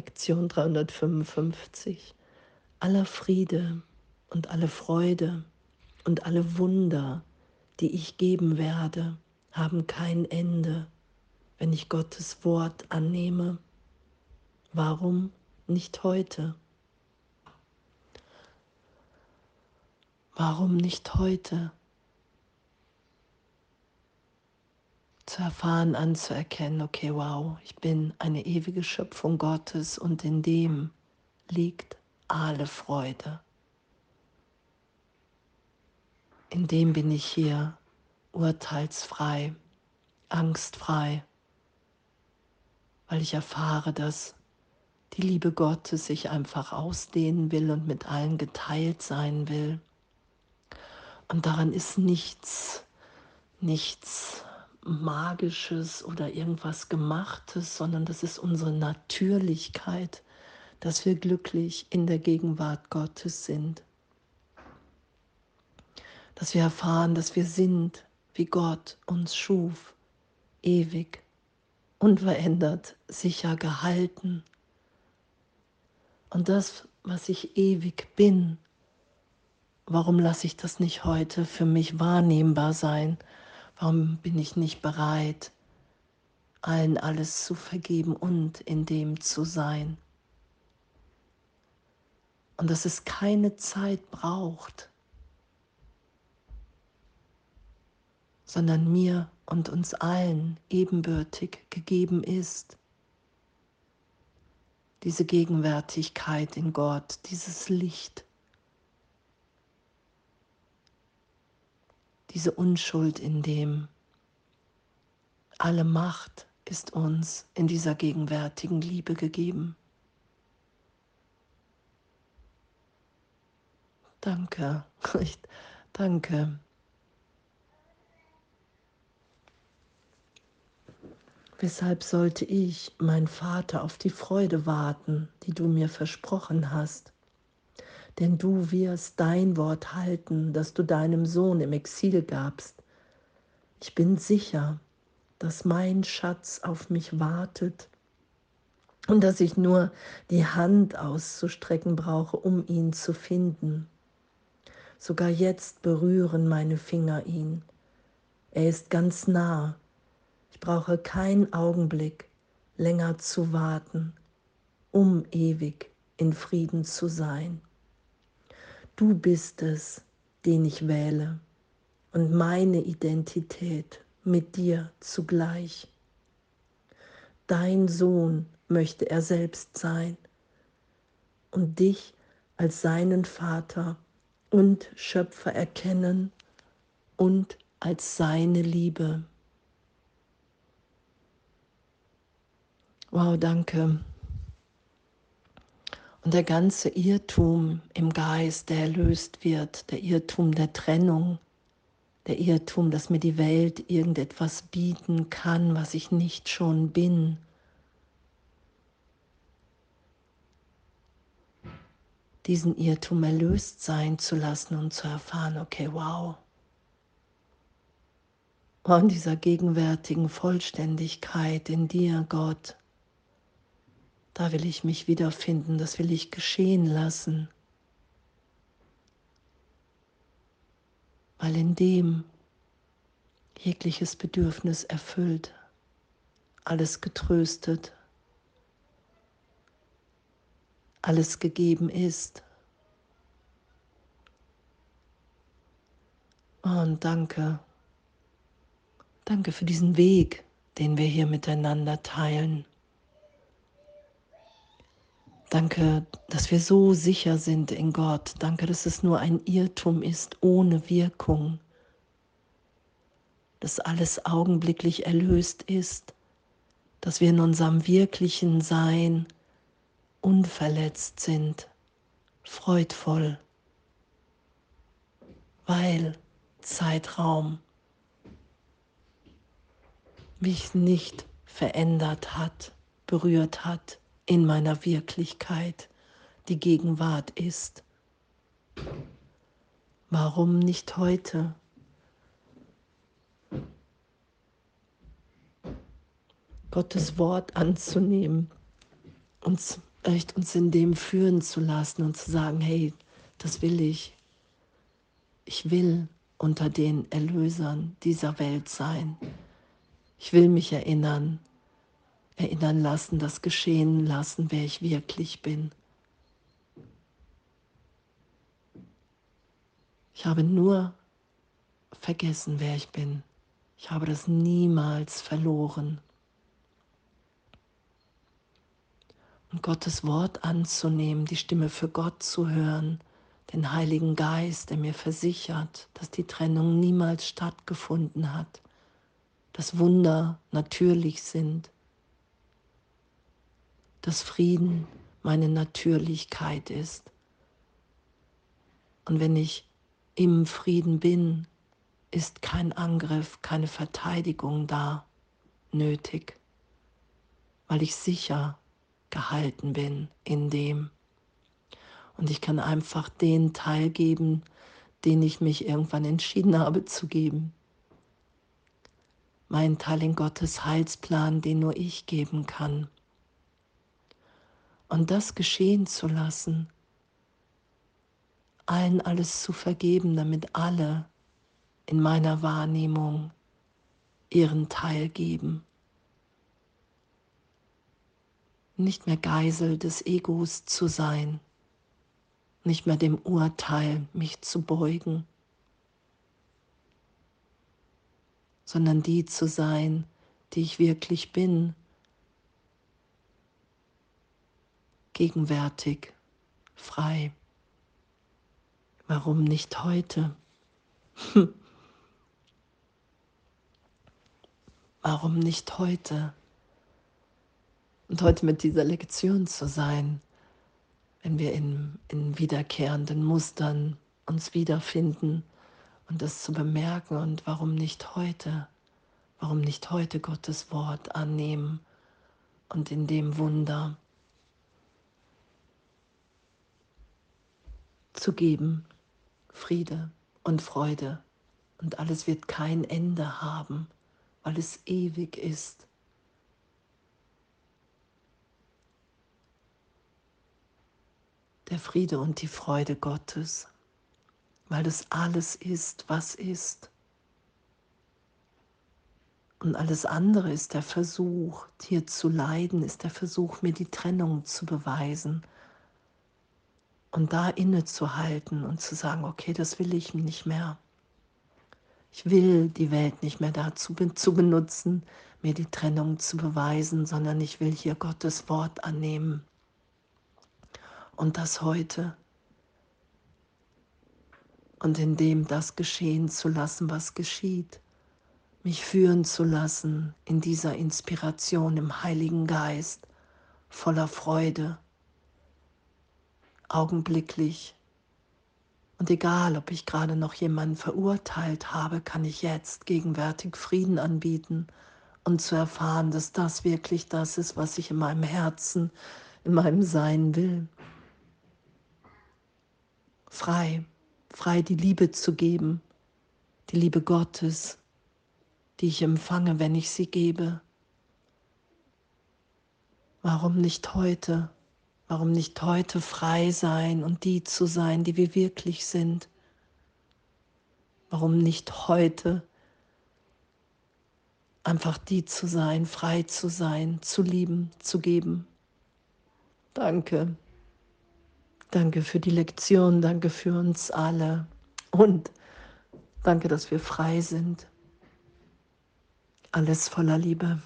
Lektion 355. Aller Friede und alle Freude und alle Wunder, die ich geben werde, haben kein Ende, wenn ich Gottes Wort annehme. Warum nicht heute? Warum nicht heute? Zu erfahren, anzuerkennen, okay, wow, ich bin eine ewige Schöpfung Gottes und in dem liegt alle Freude. In dem bin ich hier urteilsfrei, angstfrei, weil ich erfahre, dass die Liebe Gottes sich einfach ausdehnen will und mit allen geteilt sein will. Und daran ist nichts, nichts Magisches oder irgendwas Gemachtes, sondern das ist unsere Natürlichkeit, dass wir glücklich in der Gegenwart Gottes sind. Dass wir erfahren, dass wir sind, wie Gott uns schuf, ewig, unverändert, sicher gehalten. Und das, was ich ewig bin, Warum lasse ich das nicht heute für mich wahrnehmbar sein? Warum bin ich nicht bereit, allen alles zu vergeben und in dem zu sein? Und dass es keine Zeit braucht, sondern mir und uns allen ebenbürtig gegeben ist. Diese Gegenwärtigkeit in Gott, dieses Licht diese Unschuld in dem. Alle Macht ist uns in dieser gegenwärtigen Liebe gegeben. Danke, danke. Weshalb sollte ich, mein Vater, auf die Freude warten, die du mir versprochen hast? Denn du wirst dein Wort halten, das du deinem Sohn im Exil gabst. Ich bin sicher, dass mein Schatz auf mich wartet und dass ich nur die Hand auszustrecken brauche, um ihn zu finden. Sogar jetzt berühren meine Finger ihn. Er ist ganz nah. Ich brauche keinen Augenblick länger zu warten, um ewig in Frieden zu sein. Du bist es, den ich wähle und meine Identität mit dir zugleich. Dein Sohn möchte er selbst sein und dich als seinen Vater und Schöpfer erkennen und als seine Liebe. Wow, danke. Und der ganze Irrtum im Geist, der erlöst wird, der Irrtum der Trennung, der Irrtum, dass mir die Welt irgendetwas bieten kann, was ich nicht schon bin. Diesen Irrtum erlöst sein zu lassen und zu erfahren, okay, wow. Und dieser gegenwärtigen Vollständigkeit in dir, Gott, da will ich mich wiederfinden, das will ich geschehen lassen. Weil in dem jegliches Bedürfnis erfüllt, alles getröstet, alles gegeben ist. Und danke, danke für diesen Weg, den wir hier miteinander teilen. Danke, dass wir so sicher sind in Gott. Danke, dass es nur ein Irrtum ist ohne Wirkung. Dass alles augenblicklich erlöst ist. Dass wir in unserem wirklichen Sein unverletzt sind, freudvoll, weil Zeitraum mich nicht verändert hat, berührt hat in meiner Wirklichkeit die Gegenwart ist. Warum nicht heute? Gottes Wort anzunehmen, uns echt uns in dem führen zu lassen und zu sagen, hey, das will ich. Ich will unter den Erlösern dieser Welt sein. Ich will mich erinnern, erinnern lassen, das geschehen lassen, wer ich wirklich bin. Ich habe nur vergessen, wer ich bin. Ich habe das niemals verloren. Und Gottes Wort anzunehmen, die Stimme für Gott zu hören, den Heiligen Geist, der mir versichert, dass die Trennung niemals stattgefunden hat, dass Wunder natürlich sind, dass Frieden meine Natürlichkeit ist. Und wenn ich im Frieden bin, ist kein Angriff, keine Verteidigung da nötig, weil ich sicher gehalten bin in dem. Und ich kann einfach den Teil geben, den ich mich irgendwann entschieden habe zu geben. Mein Teil in Gottes Heilsplan, den nur ich geben kann. Und das geschehen zu lassen, allen alles zu vergeben, damit alle in meiner Wahrnehmung ihren Teil geben. Nicht mehr Geisel des Egos zu sein, nicht mehr dem Urteil mich zu beugen, sondern die zu sein, die ich wirklich bin, gegenwärtig, frei. Warum nicht heute? Warum nicht heute? Und heute mit dieser Lektion zu sein, wenn wir in, in wiederkehrenden Mustern uns wiederfinden und das zu bemerken und warum nicht heute? Warum nicht heute Gottes Wort annehmen und in dem Wunder zu geben, Friede und Freude und alles wird kein Ende haben, weil es ewig ist. Der Friede und die Freude Gottes, weil das alles ist, was ist. Und alles andere ist der Versuch, dir zu leiden, ist der Versuch, mir die Trennung zu beweisen. Und da innezuhalten und zu sagen, okay, das will ich nicht mehr. Ich will die Welt nicht mehr dazu zu benutzen, mir die Trennung zu beweisen, sondern ich will hier Gottes Wort annehmen. Und das heute. Und in dem das geschehen zu lassen, was geschieht. Mich führen zu lassen in dieser Inspiration im Heiligen Geist, voller Freude, augenblicklich und egal, ob ich gerade noch jemanden verurteilt habe, kann ich jetzt gegenwärtig Frieden anbieten und zu erfahren, dass das wirklich das ist, was ich in meinem Herzen, in meinem Sein will. Frei, frei die Liebe zu geben, die Liebe Gottes, die ich empfange, wenn ich sie gebe. Warum nicht heute? Warum nicht heute frei sein und die zu sein, die wir wirklich sind? Warum nicht heute einfach die zu sein, frei zu sein, zu lieben, zu geben? Danke. Danke für die Lektion, danke für uns alle und danke, dass wir frei sind. Alles voller Liebe.